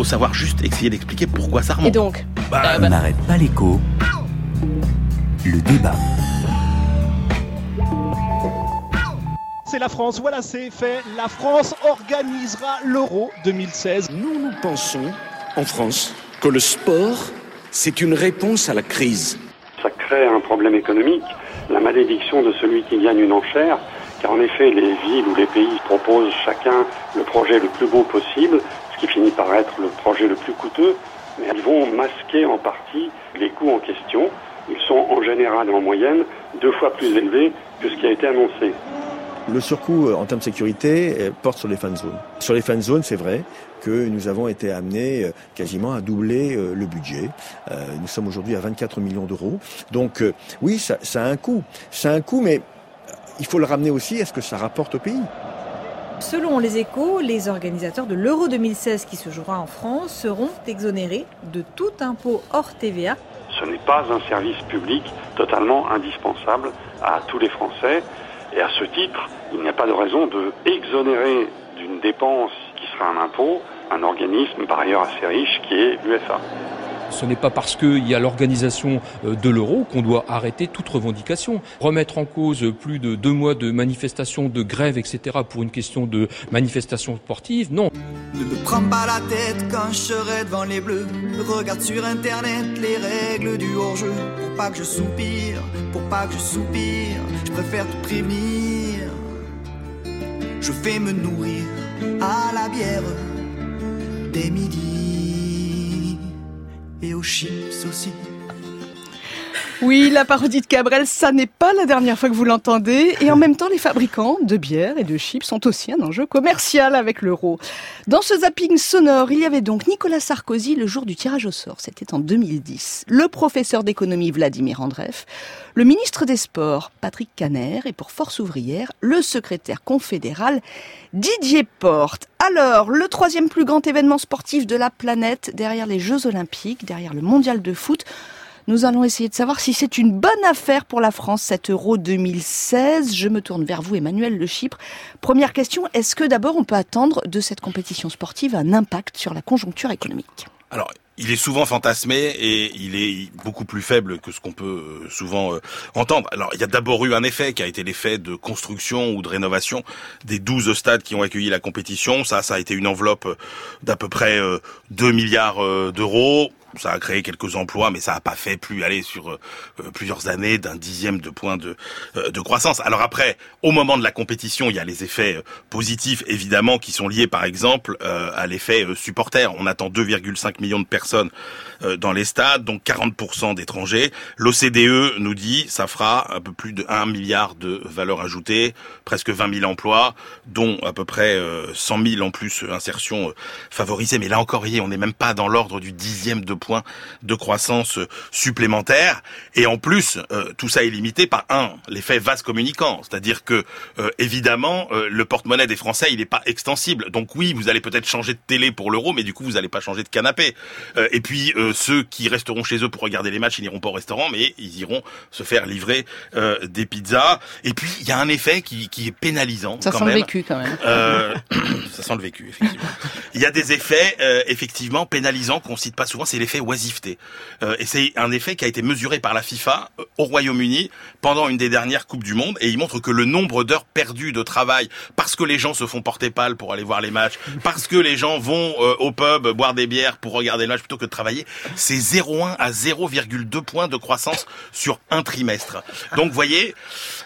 faut savoir juste essayer d'expliquer pourquoi ça remonte. Et donc bah, On n'arrête pas l'écho. Le débat. C'est la France, voilà c'est fait. La France organisera l'Euro 2016. Nous, nous pensons, en France, que le sport, c'est une réponse à la crise. Ça crée un problème économique, la malédiction de celui qui gagne une enchère, car en effet, les villes ou les pays proposent chacun le projet le plus beau possible, qui finit par être le projet le plus coûteux, mais ils vont masquer en partie les coûts en question. Ils sont en général et en moyenne deux fois plus élevés que ce qui a été annoncé. Le surcoût euh, en termes de sécurité euh, porte sur les fan zones. Sur les fan zones, c'est vrai que nous avons été amenés euh, quasiment à doubler le budget. Nous sommes aujourd'hui à 24 millions d'euros. Donc oui, ça, ça a un coût. Ça a un coût, mais il faut le ramener aussi à ce que ça rapporte au pays. Selon les échos, les organisateurs de l'Euro 2016 qui se jouera en France seront exonérés de tout impôt hors TVA. Ce n'est pas un service public totalement indispensable à tous les Français. Et à ce titre, il n'y a pas de raison de exonérer d'une dépense qui sera un impôt un organisme par ailleurs assez riche qui est l'UFA. Ce n'est pas parce qu'il y a l'organisation euh, de l'euro qu'on doit arrêter toute revendication. Remettre en cause plus de deux mois de manifestations, de grève, etc. pour une question de manifestation sportive, non. Ne me prends pas la tête quand je serai devant les bleus. Regarde sur internet les règles du hors-jeu. Pour pas que je soupire, pour pas que je soupire, je préfère te prévenir. Je fais me nourrir à la bière dès midi aux chips aussi. Oui, la parodie de Cabrel, ça n'est pas la dernière fois que vous l'entendez. Et en même temps, les fabricants de bière et de chips sont aussi un enjeu commercial avec l'euro. Dans ce zapping sonore, il y avait donc Nicolas Sarkozy le jour du tirage au sort. C'était en 2010. Le professeur d'économie Vladimir Andreev. Le ministre des Sports, Patrick Caner. Et pour Force ouvrière, le secrétaire confédéral Didier Porte. Alors, le troisième plus grand événement sportif de la planète, derrière les Jeux Olympiques, derrière le Mondial de foot, nous allons essayer de savoir si c'est une bonne affaire pour la France, cet Euro 2016. Je me tourne vers vous, Emmanuel Le Chypre. Première question, est-ce que d'abord on peut attendre de cette compétition sportive un impact sur la conjoncture économique? Alors, il est souvent fantasmé et il est beaucoup plus faible que ce qu'on peut euh, souvent euh, entendre. Alors, il y a d'abord eu un effet qui a été l'effet de construction ou de rénovation des 12 stades qui ont accueilli la compétition. Ça, ça a été une enveloppe d'à peu près 2 euh, milliards d'euros ça a créé quelques emplois, mais ça n'a pas fait plus aller sur euh, euh, plusieurs années d'un dixième de point de, euh, de croissance. Alors après, au moment de la compétition, il y a les effets positifs évidemment qui sont liés par exemple à l'effet supporter. On attend 2,5 millions de personnes dans les stades, donc 40% d'étrangers. L'OCDE nous dit ça fera un peu plus de 1 milliard de valeur ajoutée, presque 20 000 emplois, dont à peu près 100 000 en plus insertions favorisées. Mais là encore, on n'est même pas dans l'ordre du dixième de points de croissance supplémentaire. Et en plus, euh, tout ça est limité par un, l'effet vase communicant. C'est-à-dire que, euh, évidemment, euh, le porte-monnaie des Français, il n'est pas extensible. Donc oui, vous allez peut-être changer de télé pour l'euro, mais du coup, vous n'allez pas changer de canapé. et puis, ceux qui resteront chez eux pour regarder les matchs, ils n'iront pas au restaurant, mais ils iront se faire livrer des pizzas. Et puis, il y a un effet qui, qui est pénalisant. Ça sent le vécu, quand même. ça sent le vécu, effectivement. Il y a des effets, effectivement, pénalisants qu'on cite pas souvent, c'est l'effet oisiveté. Euh, et c'est un effet qui a été mesuré par la FIFA euh, au Royaume-Uni pendant une des dernières Coupes du Monde. Et il montre que le nombre d'heures perdues de travail, parce que les gens se font porter pâle pour aller voir les matchs, parce que les gens vont euh, au pub boire des bières pour regarder le match plutôt que de travailler, c'est 0,1 à 0,2 points de croissance sur un trimestre. Donc, vous voyez,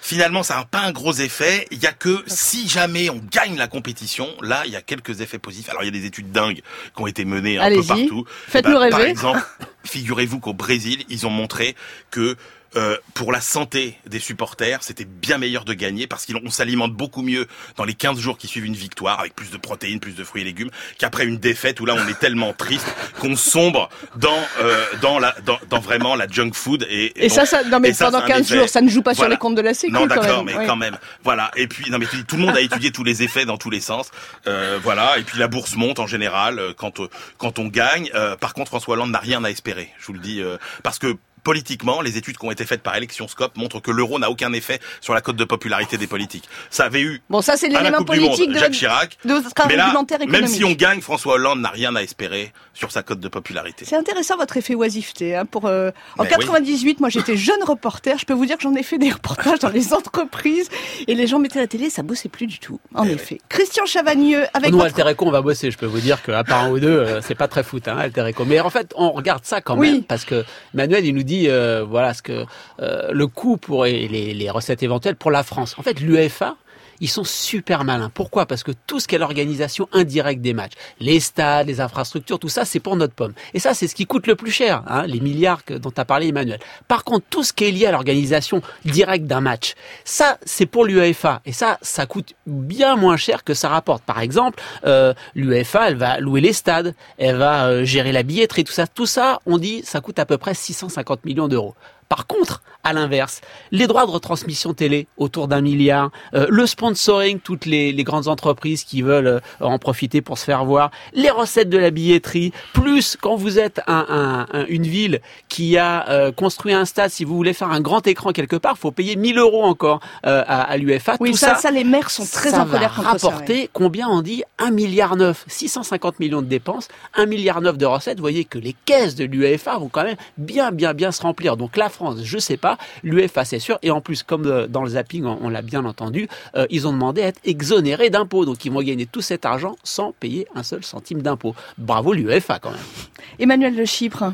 finalement, ça n'a pas un gros effet. Il y a que si jamais on gagne la compétition, là, il y a quelques effets positifs. Alors, il y a des études dingues qui ont été menées un peu partout. Faites-nous ben, rêver exemple, figurez-vous qu'au Brésil, ils ont montré que euh, pour la santé des supporters, c'était bien meilleur de gagner parce qu'on s'alimente beaucoup mieux dans les 15 jours qui suivent une victoire avec plus de protéines, plus de fruits et légumes qu'après une défaite où là on est tellement triste qu'on sombre dans euh, dans la dans, dans, vraiment la junk food et et, ça ça non mais pendant 15 jours ça ne joue pas sur les comptes de la sécu non d'accord mais quand même. Voilà. Et puis non mais tout le monde a étudié tous les effets dans tous les sens. Euh, voilà. Et puis la bourse monte en général euh, quand quand on gagne. Par contre François Hollande n'a rien à espérer je vous le dis parce que politiquement, les études qui ont été faites par Electionscope montrent que l'euro n'a aucun effet sur la cote de popularité des politiques. Ça avait eu Bon, ça, c'est l'élément du Monde, politique de, Jacques Chirac. de votre Mais là, même si on gagne, François Hollande n'a rien à espérer sur sa cote de popularité. C'est intéressant votre effet oisiveté. Hein, pour, euh, en Mais 98, moi j'étais jeune reporter. Je peux vous dire que j'en ai fait des reportages dans les entreprises et les gens mettaient la télé, ça bossait plus du tout. En effet. Christian Chavagneux, avec Nous, votre... Alter on va bosser. Je peux vous dire qu'à part un ou deux, euh, c'est pas très foot, hein, Alter. Mais en fait, on regarde ça quand Oui. même parce que Manuel, il nous dit, euh, voilà, ce que euh, le coût pour les, les recettes éventuelles pour la France. En fait, l'UEFA. Ils sont super malins. Pourquoi? Parce que tout ce qui est l'organisation indirecte des matchs, les stades, les infrastructures, tout ça, c'est pour notre pomme. Et ça, c'est ce qui coûte le plus cher, hein, les milliards que- dont a parlé Emmanuel. Par contre, tout ce qui est lié à l'organisation directe d'un match, ça, c'est pour l'UEFA. Et ça, ça coûte bien moins cher que ça rapporte. Par exemple, euh, l'UEFA, elle va louer les stades, elle va euh, gérer la billetterie, tout ça. Tout ça, on dit, ça coûte à peu près 650 millions d'euros. Par contre, à l'inverse, les droits de retransmission télé autour d'un milliard, euh, le sponsoring, toutes les, les grandes entreprises qui veulent euh, en profiter pour se faire voir, les recettes de la billetterie, plus quand vous êtes un, un- un- une ville qui a euh, construit un stade, si vous voulez faire un grand écran quelque part, faut payer 1000 euros encore euh, à, à l'UEFA. Oui, Tout ça, ça, les maires sont très en colère contre ça. ouais. rapporter combien on dit 1 milliard 9, 650 millions de dépenses, 1 milliard 9 de recettes. Vous voyez que les caisses de l'UEFA vont quand même bien, bien, bien se remplir. Donc la France, je sais pas, l'UEFA c'est sûr. Et en plus, comme euh, dans le zapping, on, on l'a bien entendu, euh, ils ont demandé à être exonérés d'impôts. Donc ils vont gagner tout cet argent sans payer un seul centime d'impôt. Bravo l'UEFA quand même. Emmanuel de Chypre.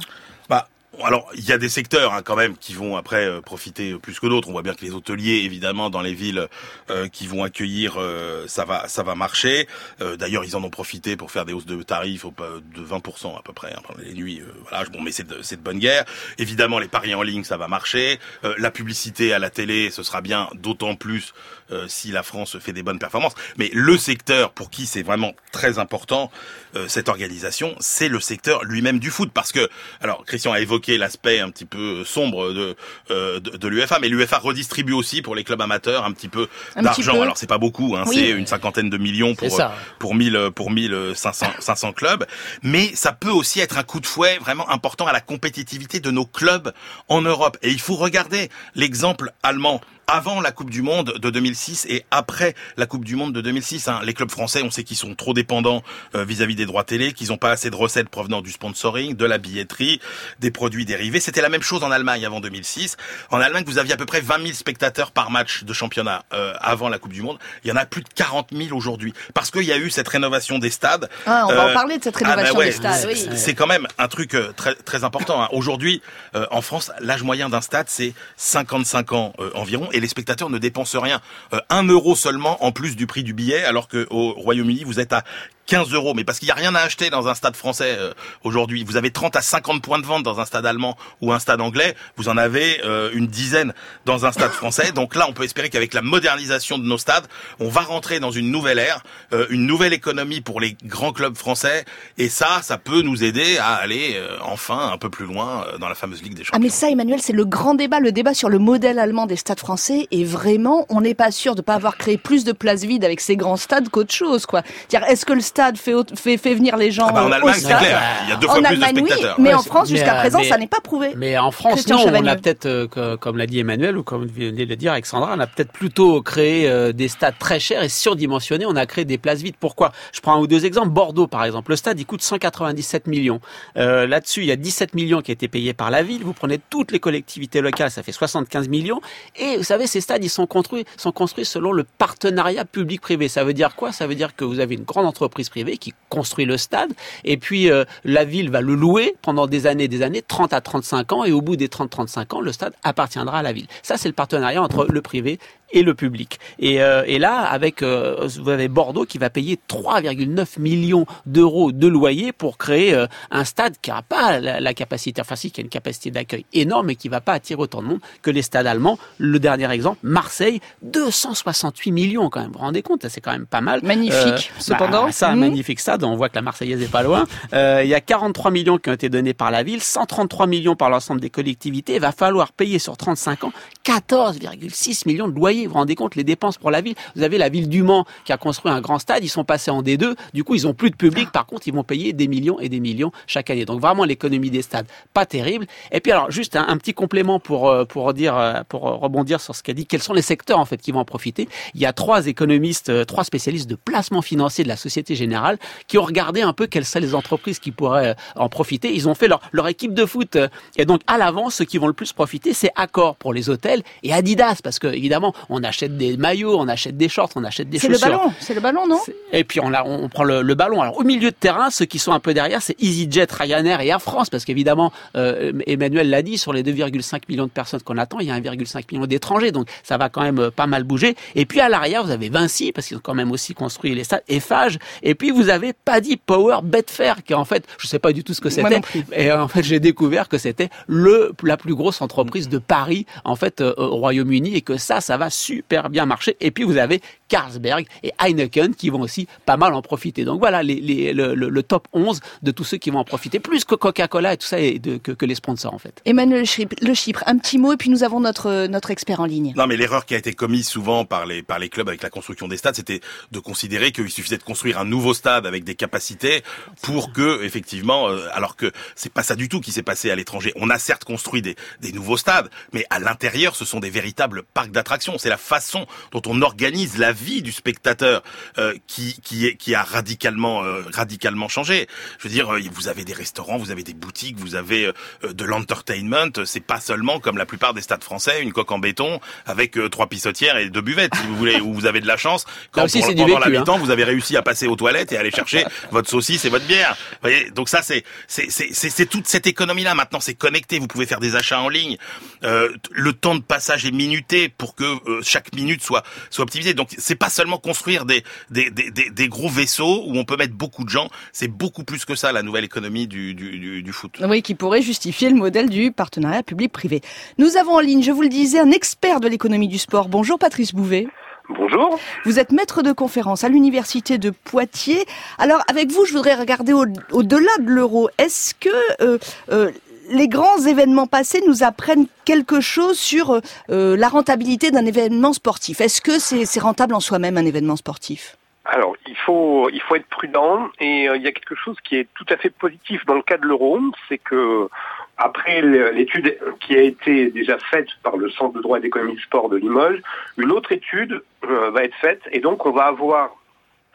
Alors, il y a des secteurs hein, quand même qui vont après euh, profiter plus que d'autres. On voit bien que les hôteliers, évidemment, dans les villes euh, qui vont accueillir, euh, ça va, ça va marcher. Euh, D'ailleurs, ils en ont profité pour faire des hausses de tarifs au- de 20% à peu près hein, les nuits. euh, voilà, bon, mais c'est de, de bonne guerre. Évidemment, les paris en ligne, ça va marcher. Euh, la publicité à la télé, ce sera bien, d'autant plus euh, si la France fait des bonnes performances. Mais le secteur pour qui c'est vraiment très important, euh, cette organisation, c'est le secteur lui-même du foot. Parce que, alors, Christian a évoqué l'aspect un petit peu sombre de, euh, de, de l'UEFA, mais l'UEFA redistribue aussi pour les clubs amateurs un petit peu d'argent. Alors, c'est pas beaucoup, hein, Oui. c'est une cinquantaine de millions pour, ça. pour 1000, pour 1500 500 clubs. Mais ça peut aussi être un coup de fouet vraiment important à la compétitivité de nos clubs en Europe. Et il faut regarder l'exemple allemand avant la Coupe du Monde de 2006 et après la Coupe du Monde de 2006. hein. Les clubs français, on sait qu'ils sont trop dépendants euh, vis-à-vis des droits télé, qu'ils n'ont pas assez de recettes provenant du sponsoring, de la billetterie, des produits dérivés. C'était la même chose en Allemagne avant 2006. En Allemagne, vous aviez à peu près 20 000 spectateurs par match de championnat euh, avant la Coupe du Monde. Il y en a plus de 40 000 aujourd'hui parce qu'il y a eu cette rénovation des stades. Ah, on va Euh, en parler de cette ah bah rénovation ouais, des stades. c'est- oui. C'est quand même un truc euh, très très important. hein. Aujourd'hui, euh, en France, l'âge moyen d'un stade c'est 55 ans euh, environ, et les spectateurs ne dépensent rien. Euh, un euro seulement en plus du prix du billet, alors que au Royaume-Uni vous êtes à 15 euros. Mais parce qu'il n'y a rien à acheter dans un stade français euh, aujourd'hui. Vous avez 30 à 50 points de vente dans un stade allemand ou un stade anglais. Vous en avez euh, une dizaine dans un stade français. Donc là, on peut espérer qu'avec la modernisation de nos stades, on va rentrer dans une nouvelle ère, euh, une nouvelle économie pour les grands clubs français. Et ça, ça peut nous aider à aller euh, enfin un peu plus loin euh, dans la fameuse Ligue des Ah Champions. mais ça Emmanuel, c'est le grand débat, le débat sur le modèle allemand des stades français et vraiment on n'est pas sûr de pas avoir créé plus de places vides avec ces grands stades qu'autre chose quoi. Est-ce que le stade fait, au- fait fait venir les gens Ah bah, en au Allemagne, c'est clair. Il y a deux fois En plus Allemagne de oui, mais Ouais, en France jusqu'à présent mais- ça n'est pas prouvé. Mais en France, Christian non, on a peut-être, euh, comme l'a dit Emmanuel, ou comme venait de le dire Alexandra, on a peut-être plutôt créé euh, des stades très chers et surdimensionnés. On a créé des places vides. Pourquoi? Je prends un ou deux exemples. Bordeaux, par exemple, le stade, il coûte 197 millions. Euh, Là-dessus, il y a 17 millions qui a été payés par la ville. Vous prenez toutes les collectivités locales, ça fait 75 millions. Et vous savez, ces stades, ils sont construits, sont construits selon le partenariat public-privé. Ça veut dire quoi? Ça veut dire que vous avez une grande entreprise privée qui construit le stade, et puis euh, la ville va le louer pendant des années, des années, 30 à 35 ans, et au bout des 30-35 ans, le stade appartiendra à la ville. Ça, c'est le partenariat entre le privé et le public. Et, euh, et là, avec euh, vous avez Bordeaux qui va payer 3,9 millions d'euros de loyer pour créer euh, un stade qui n'a pas la, la capacité, enfin si, qui a une capacité d'accueil énorme et qui va pas attirer autant de monde que les stades allemands. Le dernier exemple, Marseille, 268 millions quand même. Vous vous rendez compte, c'est quand même pas mal. Magnifique, cependant. bah, ça, Mhm. magnifique stade. On voit que la Marseillaise est pas loin. Il y a 43 millions qui ont été donnés par la ville, 133 millions par l'ensemble des collectivités. Il va falloir payer sur 35 ans 14,6 millions de loyers Vous vous rendez compte les dépenses pour la ville Vous avez la ville du Mans qui a construit un grand stade, ils sont passés en D2, du coup ils ont plus de public, par contre ils vont payer des millions et des millions chaque année. Donc vraiment l'économie des stades, pas terrible. Et puis alors juste un, petit complément pour euh, pour dire euh, pour rebondir sur ce qu'a dit, quels sont les secteurs en fait qui vont en profiter? Il y a trois économistes, euh, trois spécialistes de placement financier de la Société Générale qui ont regardé un peu quelles sont les entreprises qui pourraient en profiter. Ils ont fait leur leur équipe de foot et donc à l'avance ceux qui vont le plus profiter c'est Accor pour les hôtels et Adidas parce que évidemment on achète des maillots, on achète des shorts, on achète des chaussures. C'est le ballon, c'est le ballon non Et puis on, on prend le, ballon. Alors au milieu de terrain, ceux qui sont un peu derrière, c'est EasyJet, Ryanair et Air France parce qu'évidemment euh, Emmanuel l'a dit sur les 2,5 millions de personnes qu'on attend, il y a 1,5 million d'étrangers donc ça va quand même euh, pas mal bouger. Et puis à l'arrière, vous avez Vinci parce qu'ils ont quand même aussi construit les stades Eiffage et puis vous avez Paddy Power Betfair qui en fait, je sais pas du tout ce que c'était et en fait, j'ai découvert que c'était le la plus grosse entreprise de Paris en fait euh, au Royaume-Uni et que ça ça va super bien marcher. Et puis vous avez Carlsberg et Heineken qui vont aussi pas mal en profiter. Donc voilà les, le, top 11 de tous ceux qui vont en profiter, plus que Coca-Cola et tout ça et de, que, les sponsors en fait. Emmanuel Le Chypre, un petit mot et puis nous avons notre, notre expert en ligne. Non mais l'erreur qui a été commise souvent par les, par les clubs avec la construction des stades, c'était de considérer qu'il suffisait de construire un nouveau stade avec des capacités pour que effectivement, euh, alors que c'est pas ça du tout qui s'est passé à l'étranger. On a certes construit des, des nouveaux stades, mais à l'intérieur ce sont des véritables parcs d'attractions. C'est la façon dont on organise la vie du spectateur euh, qui qui est qui a radicalement euh, radicalement changé. Je veux dire, euh, vous avez des restaurants, vous avez des boutiques, vous avez de l'entertainment. C'est pas seulement comme la plupart des stades français, une coque en béton avec trois pissotières et deux buvettes, si vous voulez, où vous avez de la chance. Quand aussi, pendant, pendant l'habitant, hein. vous avez réussi à passer aux toilettes et aller chercher votre saucisse et votre bière. Vous voyez, donc ça c'est c'est c'est c'est toute cette économie là. Maintenant, c'est connecté. Vous pouvez faire des achats en ligne. le temps de passage est minuté pour que chaque minute soit soit optimisée. Donc c'est pas seulement construire des, des, des, des, gros vaisseaux où on peut mettre beaucoup de gens, c'est beaucoup plus que ça la nouvelle économie du, du, du, foot. Oui, qui pourrait justifier le modèle du partenariat public-privé. Nous avons en ligne, je vous le disais, un expert de l'économie du sport. Bonjour Patrice Bouvet. Bonjour. Vous êtes maître de conférence à l'université de Poitiers. Alors avec vous, je voudrais regarder au-delà de l'euro. Est-ce que euh, euh, les grands événements passés nous apprennent quelque chose sur euh, euh, la rentabilité d'un événement sportif. Est-ce que c'est rentable en soi-même un événement sportif? Alors, il faut, il faut être prudent et euh, il y a quelque chose qui est tout à fait positif dans le cas de l'euro, c'est que après l'étude qui a été déjà faite par le Centre de droit et d'économie sport de Limoges, une autre étude va être faite et donc on va avoir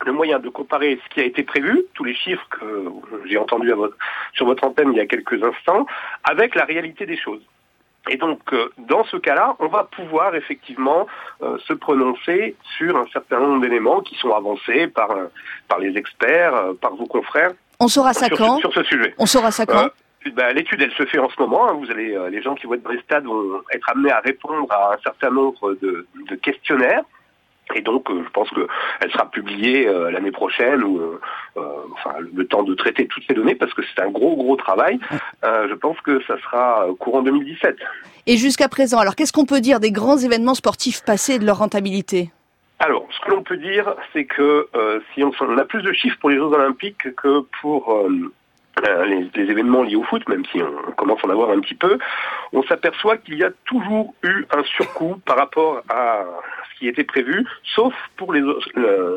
le moyen de comparer ce qui a été prévu, tous les chiffres que j'ai entendus sur votre antenne il y a quelques instants, avec la réalité des choses. Et donc, euh, dans ce cas-là, on va pouvoir effectivement euh, se prononcer sur un certain nombre d'éléments qui sont avancés par, euh, par les experts, par vos confrères. On saura ça quand Sur ce sujet. On saura ça quand bah, L'étude, elle se fait en ce moment. Hein. Vous allez, les gens qui vont être dans les stades vont être amenés à répondre à un certain nombre de, de questionnaires et donc, euh, je pense qu'elle sera publiée euh, l'année prochaine ou euh, enfin le temps de traiter toutes ces données parce que c'est un gros gros travail. je pense que ça sera courant 2017. Et jusqu'à présent, alors qu'est-ce qu'on peut dire des grands événements sportifs passés et de leur rentabilité? Alors, ce que l'on peut dire, c'est que si on, on, a plus de chiffres pour les Jeux Olympiques que pour les, les, événements liés au foot, même si on, commence à en avoir un petit peu, on s'aperçoit qu'il y a toujours eu un surcoût par rapport à qui était prévu, sauf pour les,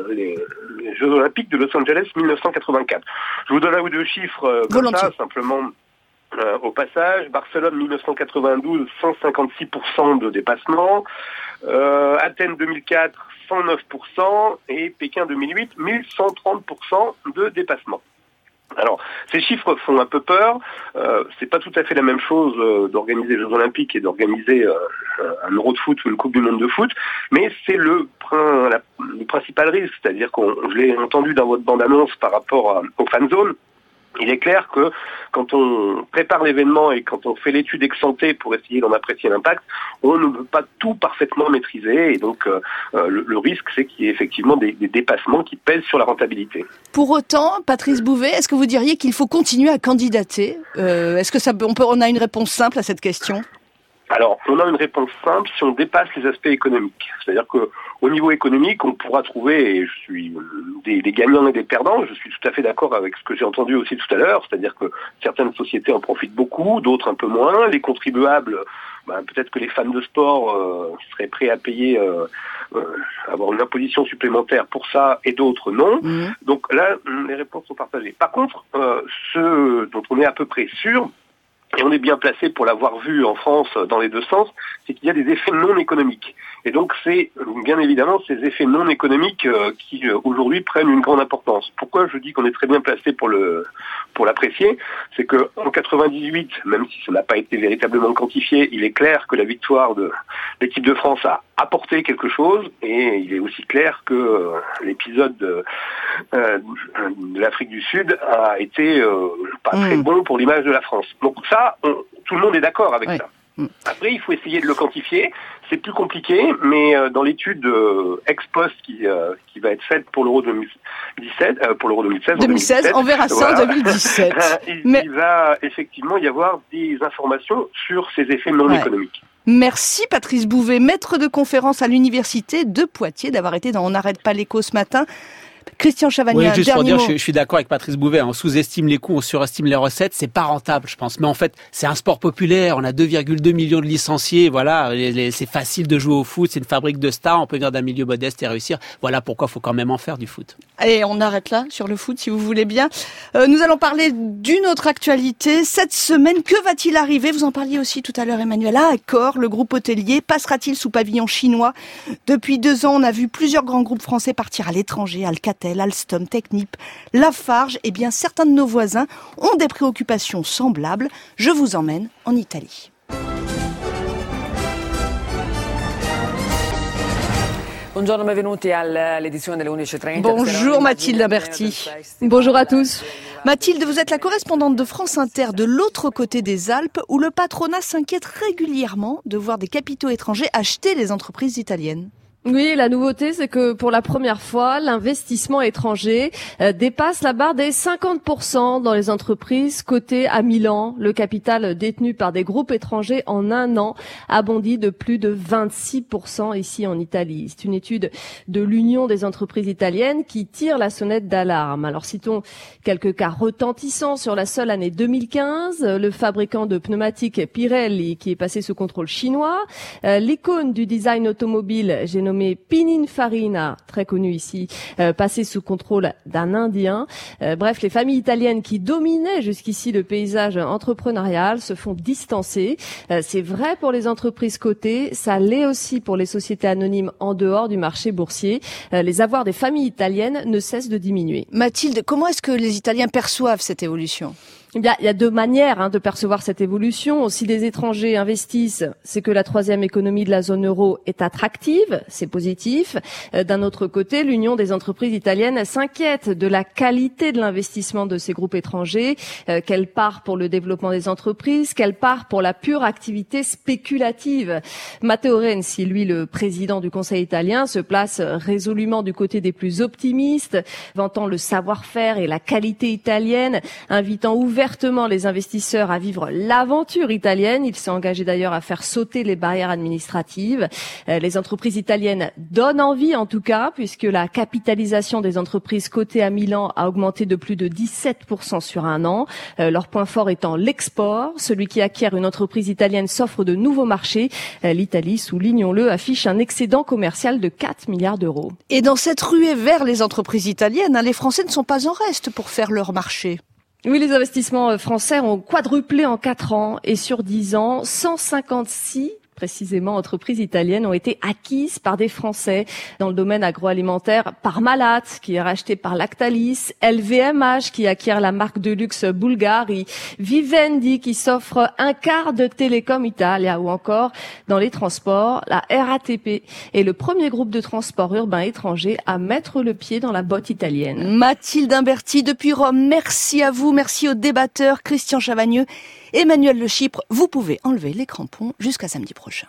les, Jeux Olympiques de Los Angeles 1984. Je vous donne un ou deux chiffres euh, comme ça, simplement euh, au passage. Barcelone 1992, 156% de dépassement. Euh, Athènes 2004, 109%. Et Pékin 2008, 1130% de dépassement. Alors, ces chiffres font un peu peur. Euh, c'est pas tout à fait la même chose euh, d'organiser les Jeux Olympiques et d'organiser euh, un Euro de foot ou une Coupe du Monde de foot, mais c'est le, le, principal risque, c'est-à-dire qu'on, je l'ai entendu dans votre bande-annonce par rapport aux fan zones, il est clair que quand on prépare l'événement et quand on fait l'étude ex pour essayer d'en apprécier l'impact, on ne peut pas tout parfaitement maîtriser et donc euh, euh, le, risque c'est qu'il y ait effectivement des, dépassements qui pèsent sur la rentabilité. Pour autant, Patrice Bouvet, est-ce que vous diriez qu'il faut continuer à candidater euh, Est-ce que ça, on, peut, on a une réponse simple à cette question? Alors, on a une réponse simple si on dépasse les aspects économiques. C'est-à-dire qu'au niveau économique, on pourra trouver, et je suis des, des, gagnants et des perdants. Je suis tout à fait d'accord avec ce que j'ai entendu aussi tout à l'heure, c'est-à-dire que certaines sociétés en profitent beaucoup, d'autres un peu moins. Les contribuables, ben, peut-être que les fans de sport euh, seraient prêts à payer, euh, euh, avoir une imposition supplémentaire pour ça, et d'autres non. Mmh. Donc là, les réponses sont partagées. Par contre, euh, ce dont on est à peu près sûr, et on est bien placé pour l'avoir vu en France dans les deux sens, c'est qu'il y a des effets non économiques. Et donc c'est bien évidemment ces effets non économiques euh, qui euh, aujourd'hui prennent une grande importance. Pourquoi je dis qu'on est très bien placé pour le pour l'apprécier? C'est que en 98, même si ça n'a pas été véritablement quantifié, il est clair que la victoire de l'équipe de France a apporté quelque chose et il est aussi clair que euh, l'épisode de, euh, de l'Afrique du Sud a été euh, pas très Mm. bon pour l'image de la France. Donc ça, on- tout le monde est d'accord avec Ouais. ça. Mm. Après, il faut essayer de le quantifier. C'est plus compliqué, mais euh, dans l'étude euh, ex post qui, euh, qui va être faite pour l'Euro 2017, euh, pour l'Euro 2016, en 2016, on verra ça en voilà. 2017. il, Mais- il va effectivement y avoir des informations sur ces effets non Ouais. économiques. Merci Patrice Bouvet, maître de conférence à l'université de Poitiers, d'avoir été dans On n'arrête pas l'écho ce matin. Christian Chavagnat, Oui, juste pour dire, mot. je, je suis d'accord avec Patrice Bouvet. On sous-estime les coûts, on surestime les recettes. C'est pas rentable, je pense. Mais en fait, c'est un sport populaire. On a 2,2 millions de licenciés. Voilà, c'est facile de jouer au foot. C'est une fabrique de stars. On peut venir d'un milieu modeste et réussir. Voilà pourquoi il faut quand même en faire du foot. Et on arrête là sur le foot si vous voulez bien. Euh, nous allons parler d'une autre actualité. Cette semaine, que va-t-il arriver? Vous en parliez aussi tout à l'heure Emmanuel. À Accor, le groupe hôtelier passera-t-il sous pavillon chinois? Depuis deux ans, on a vu plusieurs grands groupes français partir à l'étranger. Alcatel, Alstom, Technip, Lafarge. Eh bien, certains de nos voisins ont des préoccupations semblables. Je vous emmène en Italie. 11.30. Bonjour Mathilde Aberti. Bonjour à tous. Mathilde, vous êtes la correspondante de France Inter de l'autre côté des Alpes où le patronat s'inquiète régulièrement de voir des capitaux étrangers acheter les entreprises italiennes. Oui, la nouveauté, c'est que pour la première fois, l'investissement étranger euh, dépasse la barre des 50% dans les entreprises cotées à Milan. Le capital détenu par des groupes étrangers en un an a bondi de plus de 26% ici en Italie. C'est une étude de l'Union des entreprises italiennes qui tire la sonnette d'alarme. Alors citons quelques cas retentissants sur la seule année 2015. Le fabricant de pneumatiques Pirelli qui est passé sous contrôle chinois. Euh, L'icône du design automobile, j'ai nommé Pininfarina, très connu ici, euh, passé sous contrôle d'un Indien. Euh, bref, les familles italiennes qui dominaient jusqu'ici le paysage entrepreneurial se font distancer. Euh, C'est vrai pour les entreprises cotées, ça l'est aussi pour les sociétés anonymes en dehors du marché boursier. Euh, les avoirs des familles italiennes ne cessent de diminuer. Mathilde, comment est-ce que les Italiens perçoivent cette évolution? Eh bien, il y a deux manières hein, de percevoir cette évolution. Si des étrangers investissent, c'est que la troisième économie de la zone euro est attractive, c'est positif. Euh, D'un autre côté, l'Union des entreprises italiennes s'inquiète de la qualité de l'investissement de ces groupes étrangers, euh, quelle part pour le développement des entreprises, quelle part pour la pure activité spéculative. Matteo Renzi, lui, le président du Conseil italien, se place résolument du côté des plus optimistes, vantant le savoir-faire et la qualité italienne, invitant ouvertement les investisseurs à vivre l'aventure italienne. Il s'est engagé d'ailleurs à faire sauter les barrières administratives. Euh, Les entreprises italiennes donnent envie en tout cas, puisque la capitalisation des entreprises cotées à Milan a augmenté de plus de 17% sur un an. Euh, Leur point fort étant l'export. Celui qui acquiert une entreprise italienne s'offre de nouveaux marchés. Euh, L'Italie, soulignons-le, affiche un excédent commercial de 4 milliards d'euros. Et dans cette ruée vers les entreprises italiennes, hein, les Français ne sont pas en reste pour faire leur marché. Oui, les investissements euh, français ont quadruplé en 4 ans et sur 10 ans, 156 précisément entreprises italiennes ont été acquises par des Français dans le domaine agroalimentaire par Malat qui est racheté par Lactalis, LVMH qui acquiert la marque de luxe Bulgari, Vivendi qui s'offre un quart de Telecom Italia ou encore dans les transports, la RATP est le premier groupe de transport urbain étranger à mettre le pied dans la botte italienne. Mathilde Imberti depuis Rome, merci à vous, merci aux débatteurs Christian Chavagneux, Emmanuel Le Chypre. Vous pouvez enlever les crampons jusqu'à samedi prochain.